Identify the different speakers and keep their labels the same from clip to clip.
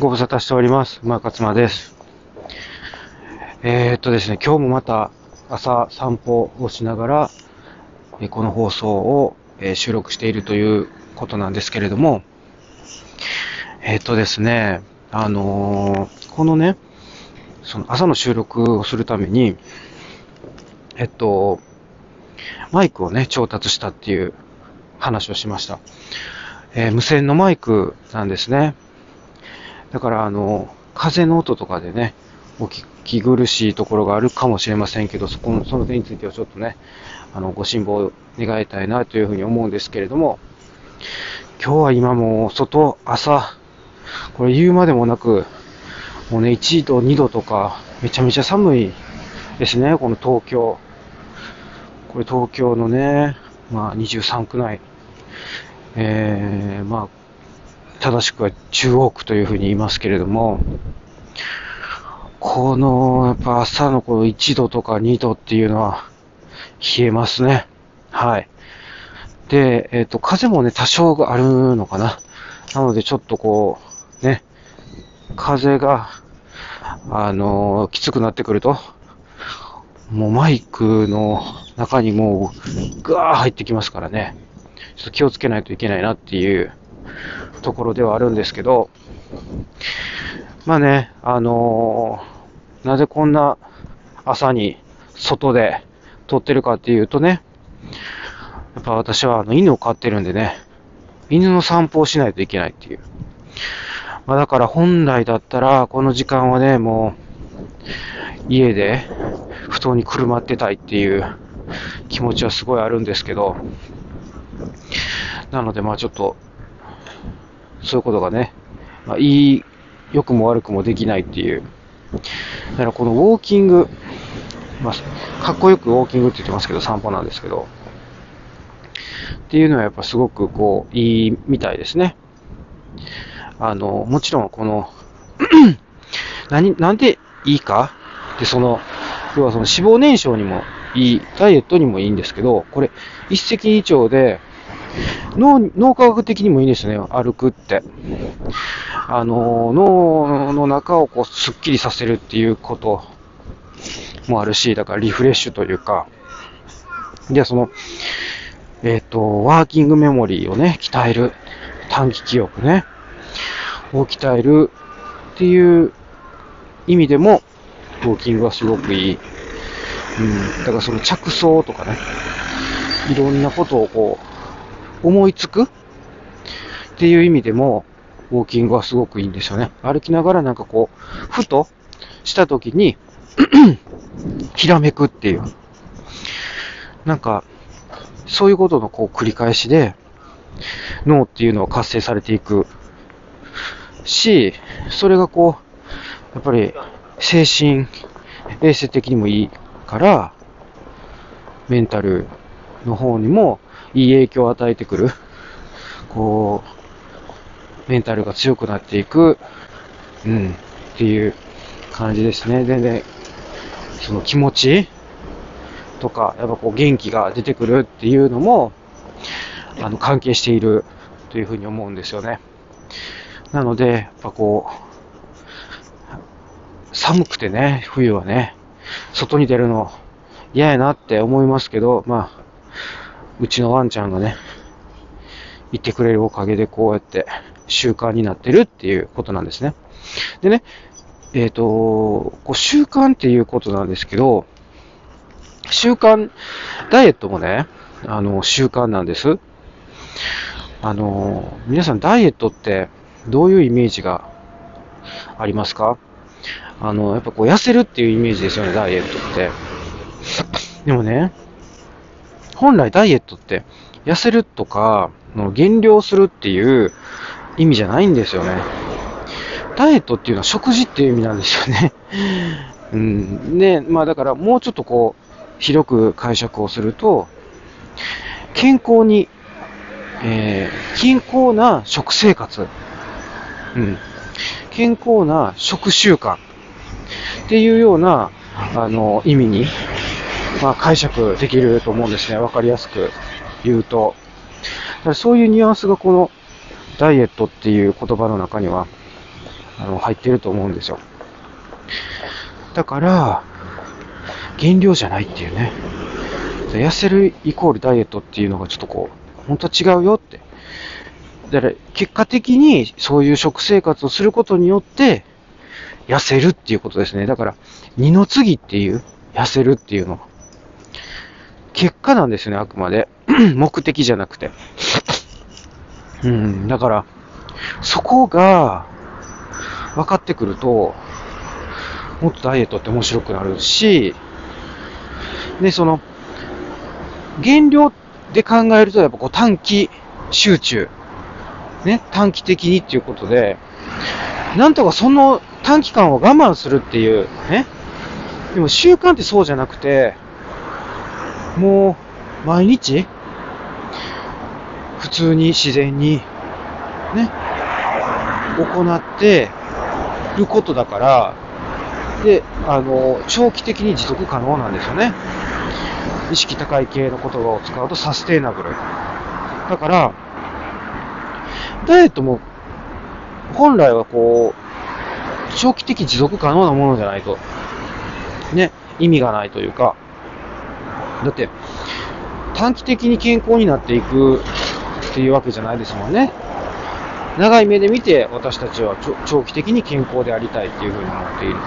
Speaker 1: ご無沙汰しております。馬勝間です。えー、っとですね、今日もまた朝散歩をしながら、えこの放送を、え収録しているということなんですけれども、えー、っとですね、あのーこのね、その朝の収録をするために、えっと、マイクをね、調達したっていう話をしました。えー無線のマイクなんですね。だから、あの、風の音とかでね、お聞き苦しいところがあるかもしれませんけど、そこの、その点についてはちょっとね、あの、ご辛抱を願いたいなというふうに思うんですけれども、今日は今も外、朝、これ言うまでもなく、もうね、1度、2度とか、めちゃめちゃ寒いですね、この東京。これ東京のね、まあ23区内、えー、まあ、正しくは中央区というふうに言いますけれども、この、やっぱ朝のこの1度とか2度っていうのは冷えますね。はい。で、えっ、と、風もね、多少あるのかな。なので、ちょっとこう、ね、風が、あのきつくなってくると、もうマイクの中にもう、ガー入ってきますからね。ちょっと気をつけないといけないなっていうところではあるんですけど、まあね、あのーなぜこんな朝に外で撮ってるかっていうとね、やっぱ私はあの犬を飼ってるんでね、犬の散歩をしないといけないっていう。まあだから本来だったら、この時間はね、もう、家で布団にくるまってたいっていう気持ちはすごいあるんですけど、なのでまあちょっと、そういうことがね、まあ、いい、良くも悪くもできないっていう。だからこのウォーキング、まあ、かっこよくウォーキングって言ってますけど、散歩なんですけど、っていうのはやっぱすごくこう、いいみたいですね。あの、もちろんこの、何、なんでいいか？で、その、要はその脂肪燃焼にもいい、ダイエットにもいいんですけど、これ、一石二鳥で、脳、科学的にもいいんですね、歩くって。あの、脳の中をこう、スッキリさせるっていうこともあるし、だからリフレッシュというか、で、その、えっ、と、ワーキングメモリーをね、鍛える。短期記憶ね。を鍛えるっていう意味でも、ウォーキングはすごくいい。うん。だからその着想とかね、いろんなことをこう、思いつく？っていう意味でも、ウォーキングはすごくいいんですよね。歩きながらなんかこう、ふとした時に、ひらめくっていう。なんか、そういうことのこう繰り返しで、脳っていうのは活性されていくし、それがこう、やっぱり精神衛生的にもいいから、メンタルの方にもいい影響を与えてくる。こう、メンタルが強くなっていく、うん、っていう感じですね。全然、その気持ちとか、やっぱこう元気が出てくるっていうのも、あの、関係しているというふうに思うんですよね。なので、やっぱこう、寒くてね、冬はね、外に出るの嫌やなって思いますけど、まあ、うちのワンちゃんがね、いてくれるおかげでこうやって習慣になってるっていうことなんですね。でね、えっ、と、こう習慣っていうことなんですけど、習慣、ダイエットもね、あの、習慣なんです。あの、皆さんダイエットってどういうイメージがありますか？あの、やっぱこう痩せるっていうイメージですよね、ダイエットって。でもね、本来ダイエットって痩せるとか、の減量するっていう意味じゃないんですよね。ダイエットっていうのは食事っていう意味なんですよね。うん。で、まあだからもうちょっとこう、広く解釈をすると、健康に、えー、健康な食生活、うん。健康な食習慣っていうような、あの、意味に、まあ解釈できると思うんですね。わかりやすく言うと。だからそういうニュアンスがこのダイエットっていう言葉の中にはあの、入ってると思うんですよ。だから、減量じゃないっていうね。痩せるイコールダイエットっていうのがちょっとこう、本当は違うよって。だから、結果的にそういう食生活をすることによって、痩せるっていうことですね。だから、二の次っていう、痩せるっていうのは。結果なんですね、あくまで。目的じゃなくて。うん、だから、そこが、分かってくると、もっとダイエットって面白くなるし、で、その、減量で考えると、やっぱこう短期集中、ね、短期的にっていうことで、なんとかその短期間を我慢するっていう、ね。でも習慣ってそうじゃなくて、もう、毎日、普通に自然に、ね、行ってることだから、で、あの、長期的に持続可能なんですよね。意識高い系の言葉を使うとサステイナブル。だから、ダイエットも、本来はこう、長期的持続可能なものじゃないと、ね、意味がないというか、だって、短期的に健康になっていくっていうわけじゃないですもんね。長い目で見て私たちは長期的に健康でありたいっていうふうに思っていると。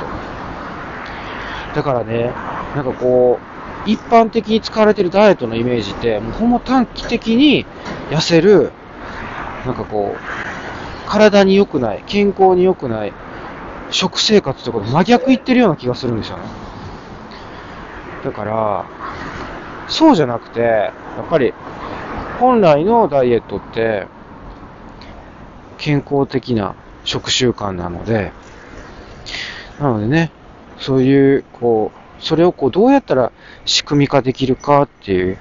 Speaker 1: だからね、なんかこう、一般的に使われてるダイエットのイメージって、もうほんま短期的に痩せる、なんかこう、体に良くない、健康に良くない、食生活とか真逆言ってるような気がするんですよね。だから、そうじゃなくて、やっぱり、本来のダイエットって、健康的な食習慣なので、なのでね、そういう、こう、それをこう、どうやったら仕組み化できるかっていう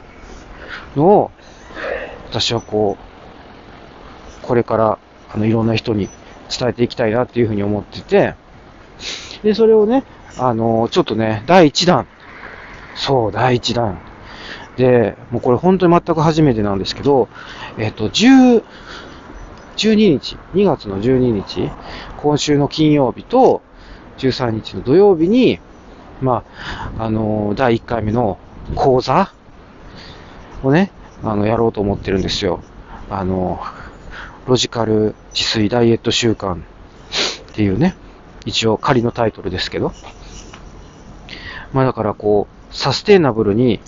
Speaker 1: のを、私はこう、これから、あの、いろんな人に伝えていきたいなっていうふうに思ってて、で、それをね、あの、ちょっとね、第1弾。そう、第1弾。で、もうこれ本当に全く初めてなんですけど、えっ、と、10、12日、2月の12日、今週の金曜日と13日の土曜日に、まあ、あの第1回目の講座をね、あの、やろうと思ってるんですよ。あのロジカル自炊ダイエット習慣っていうね、一応仮のタイトルですけど。まあだからこう、サステイナブルに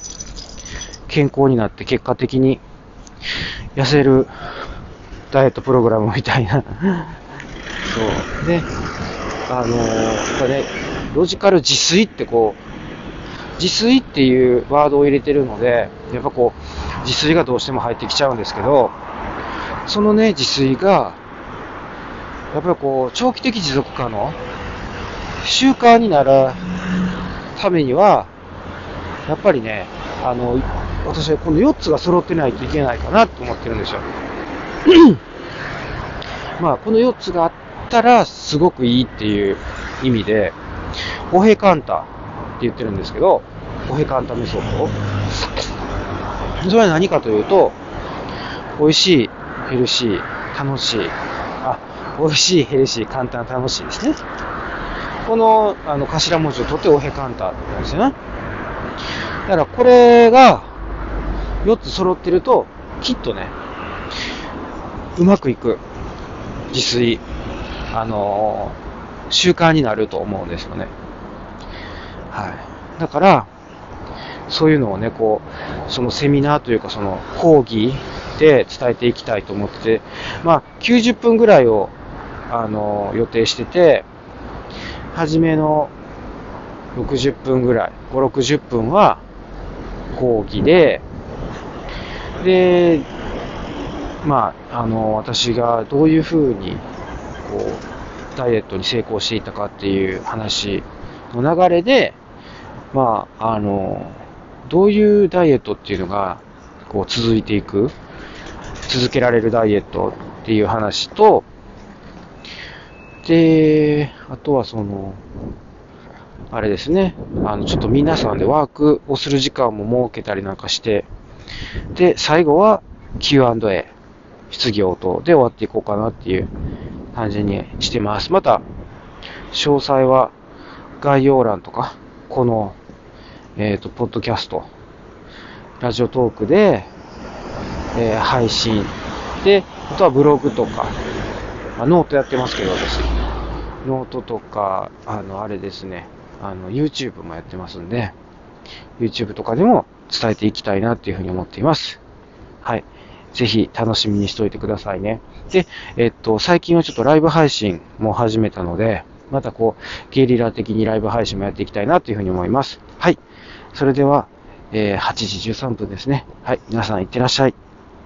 Speaker 1: 健康になって結果的に痩せるダイエットプログラムみたいな。そう。で、あのー、これ、ロジカル自炊ってこう、自炊っていうワードを入れてるので、やっぱこう、自炊がどうしても入ってきちゃうんですけど、そのね、自炊が、やっぱりこう、長期的持続可能、習慣になるためには、やっぱりね、あの、私はこの4つが揃ってないといけないかなと思ってるんですよ。まあ、この4つがあったらすごくいいっていう意味で、オヘカンタって言ってるんですけど、オヘカンタメソッド。それは何かというと、美味しい、ヘルシー、楽しい。あ、美味しい、ヘルシー、簡単、楽しいですね。この、あの、頭文字を取ってオヘカンタって言うんですよね。だからこれが4つ揃ってると、きっとね、うまくいく自炊、あのー、習慣になると思うんですよね。はい。だから、そういうのをね、こう、そのセミナーというか、その講義で伝えていきたいと思ってて、まあ、90分ぐらいを、あのー、予定してて、初めの60分ぐらい、5、60分は講義で、で、まあ、あの、私がどういうふうに、こう、ダイエットに成功していたかっていう話の流れで、まあ、あの、どういうダイエットっていうのが、こう、続いていく、続けられるダイエットっていう話と、で、あとはその、あれですね、あの、ちょっと皆さんでワークをする時間も設けたりなんかして、で、最後は Q&A。質疑応答で終わっていこうかなっていう感じにしてます。また、詳細は概要欄とか、この、えっ、ー、と、ポッドキャスト、ラジオトークで、えー、配信。で、あとはブログとか、まあ、ノートやってますけど、私。ノートとか、あの、あれですね、あの、YouTube もやってますんで、YouTube とかでも伝えていきたいなっていうふうに思っています。はい。ぜひ楽しみにしておいてくださいね。で、えっと、最近はちょっとライブ配信も始めたので、またこう、ゲリラ的にライブ配信もやっていきたいなというふうに思います。はい。それでは、えー、8時13分ですね。はい。皆さんいってらっしゃい。